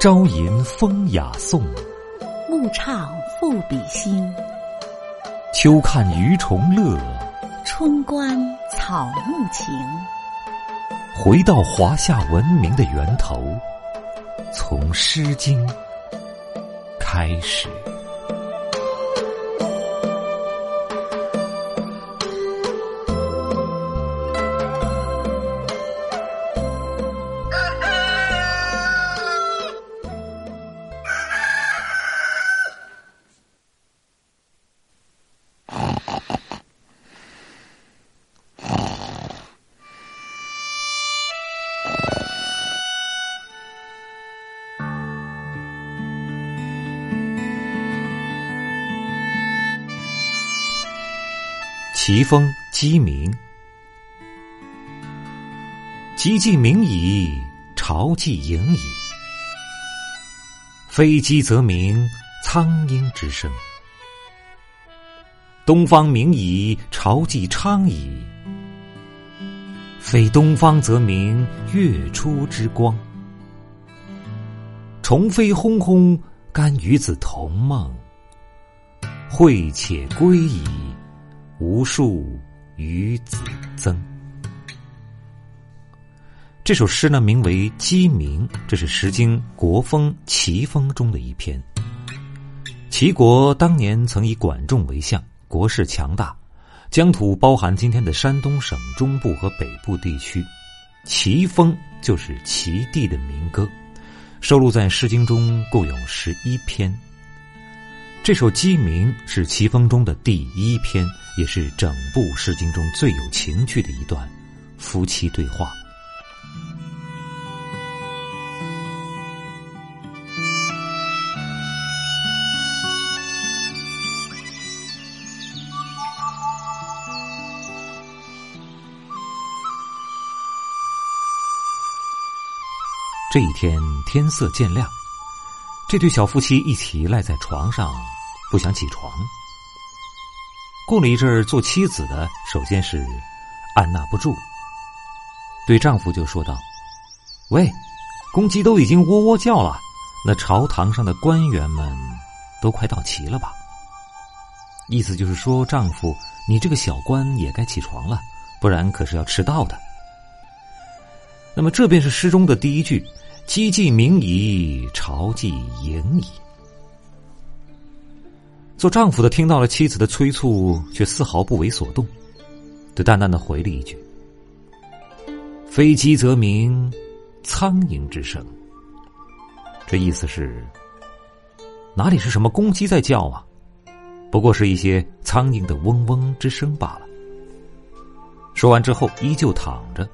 朝吟风雅颂，暮唱赋比兴。秋看鱼虫乐，春观草木情。回到华夏文明的源头，从《诗经》开始。奇风鸡鸣，鸡既鸣矣，朝既盈矣。非鸡则鸣，苍鹰之声。东方明矣，朝既昌矣。非东方则鸣，月出之光。虫飞轰轰，甘与子同梦。惠且归矣。无数与子增。这首诗呢，名为《鸡鸣》，这是《诗经·国风·齐风》中的一篇。齐国当年曾以管仲为相，国势强大，疆土包含今天的山东省中部和北部地区。齐风就是齐地的民歌，收录在《诗经》中，共有十一篇。这首《鸡鸣》是齐风中的第一篇。也是整部《诗经》中最有情趣的一段夫妻对话。这一天天色渐亮，这对小夫妻一起赖在床上，不想起床。过了一阵儿，做妻子的首先是按捺不住，对丈夫就说道：“喂，公鸡都已经喔喔叫了，那朝堂上的官员们都快到齐了吧？”意思就是说，丈夫，你这个小官也该起床了，不然可是要迟到的。那么，这便是诗中的第一句：“鸡既鸣矣，巢既盈矣。”做丈夫的听到了妻子的催促，却丝毫不为所动，就淡淡的回了一句：“飞鸡则鸣，苍蝇之声。”这意思是，哪里是什么公鸡在叫啊？不过是一些苍蝇的嗡嗡之声罢了。说完之后，依旧躺着。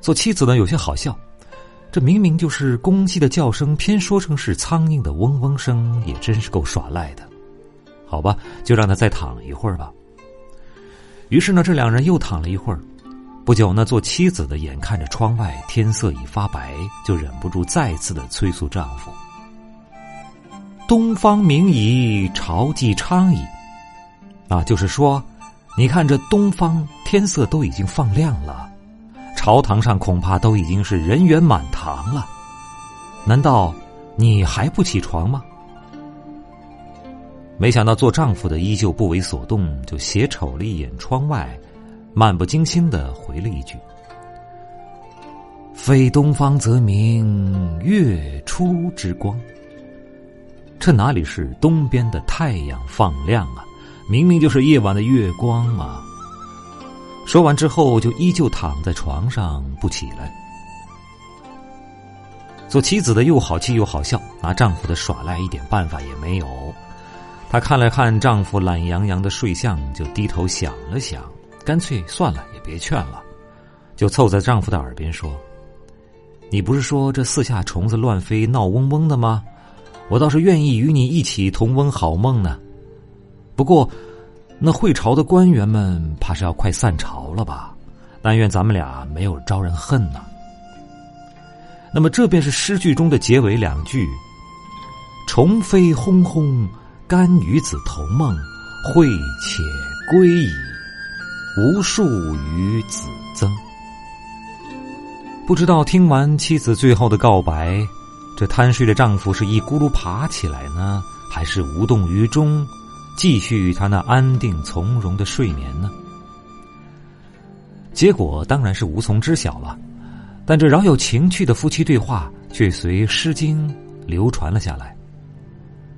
做妻子的有些好笑。这明明就是公鸡的叫声，偏说成是苍蝇的嗡嗡声，也真是够耍赖的。好吧，就让他再躺一会儿吧。于是呢，这两人又躺了一会儿。不久呢，做妻子的眼看着窗外天色已发白，就忍不住再次的催促丈夫：“东方明矣，朝既昌矣。”啊，就是说，你看这东方天色都已经放亮了。朝堂上恐怕都已经是人员满堂了，难道你还不起床吗？没想到做丈夫的依旧不为所动，就斜瞅了一眼窗外，漫不经心的回了一句：“非东方则明，月出之光。”这哪里是东边的太阳放亮啊？明明就是夜晚的月光啊！说完之后，就依旧躺在床上不起来。做妻子的又好气又好笑，拿丈夫的耍赖一点办法也没有。她看了看丈夫懒洋洋的睡相，就低头想了想，干脆算了，也别劝了，就凑在丈夫的耳边说：“你不是说这四下虫子乱飞，闹嗡嗡的吗？我倒是愿意与你一起同温好梦呢。不过……”那会朝的官员们怕是要快散朝了吧？但愿咱们俩没有招人恨呢。那么这便是诗句中的结尾两句：“虫飞轰轰，甘与子同梦，会且归矣，无数于子增。”不知道听完妻子最后的告白，这贪睡的丈夫是一咕噜爬起来呢，还是无动于衷，继续他那安定从容的睡眠呢？结果当然是无从知晓了。但这饶有情趣的夫妻对话，却随《诗经》流传了下来。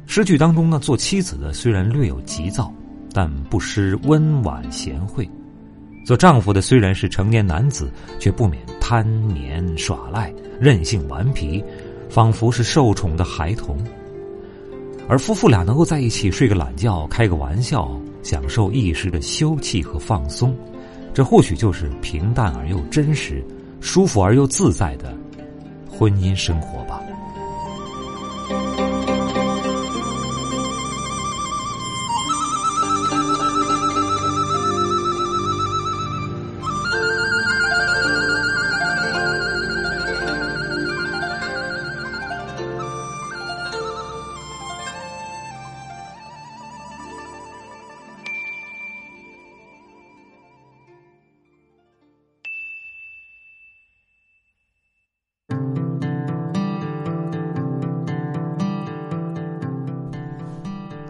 诗句当中呢，做妻子的虽然略有急躁，但不失温婉贤惠；做丈夫的虽然是成年男子，却不免贪眠耍赖、任性顽皮，仿佛是受宠的孩童。而夫妇俩能够在一起睡个懒觉、开个玩笑，享受一时的休憩和放松，这或许就是平淡而又真实。舒服而又自在的婚姻生活吧。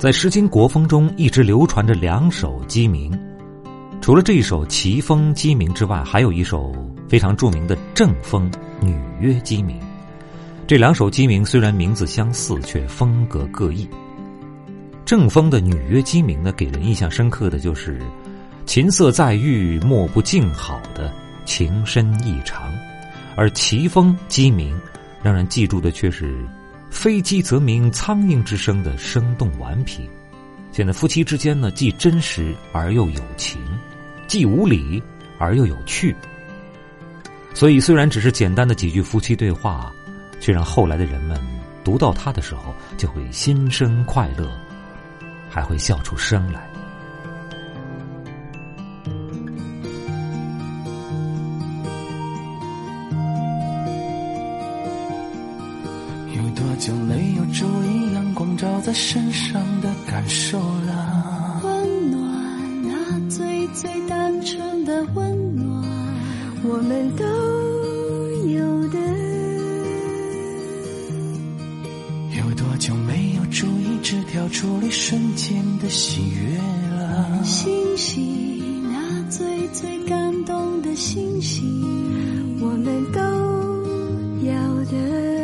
在《诗经·国风》中，一直流传着两首鸡鸣。除了这一首《齐风·鸡鸣》之外，还有一首非常著名的《正风·女曰鸡鸣》。这两首鸡鸣虽然名字相似，却风格各异。正风的《女曰鸡鸣》呢，给人印象深刻的就是“琴瑟在御，莫不静好”的情深意长；而齐风·鸡鸣，让人记住的却是。飞机则鸣，苍蝇之声的生动顽皮，显得夫妻之间呢既真实而又有情，既无理而又有趣。所以，虽然只是简单的几句夫妻对话，却让后来的人们读到它的时候就会心生快乐，还会笑出声来。就没有注意阳光照在身上的感受了。温暖，那最最单纯的温暖，我们都有的。有多久没有注意枝条处理瞬间的喜悦了？星星，那最最感动的星星，我们都要的。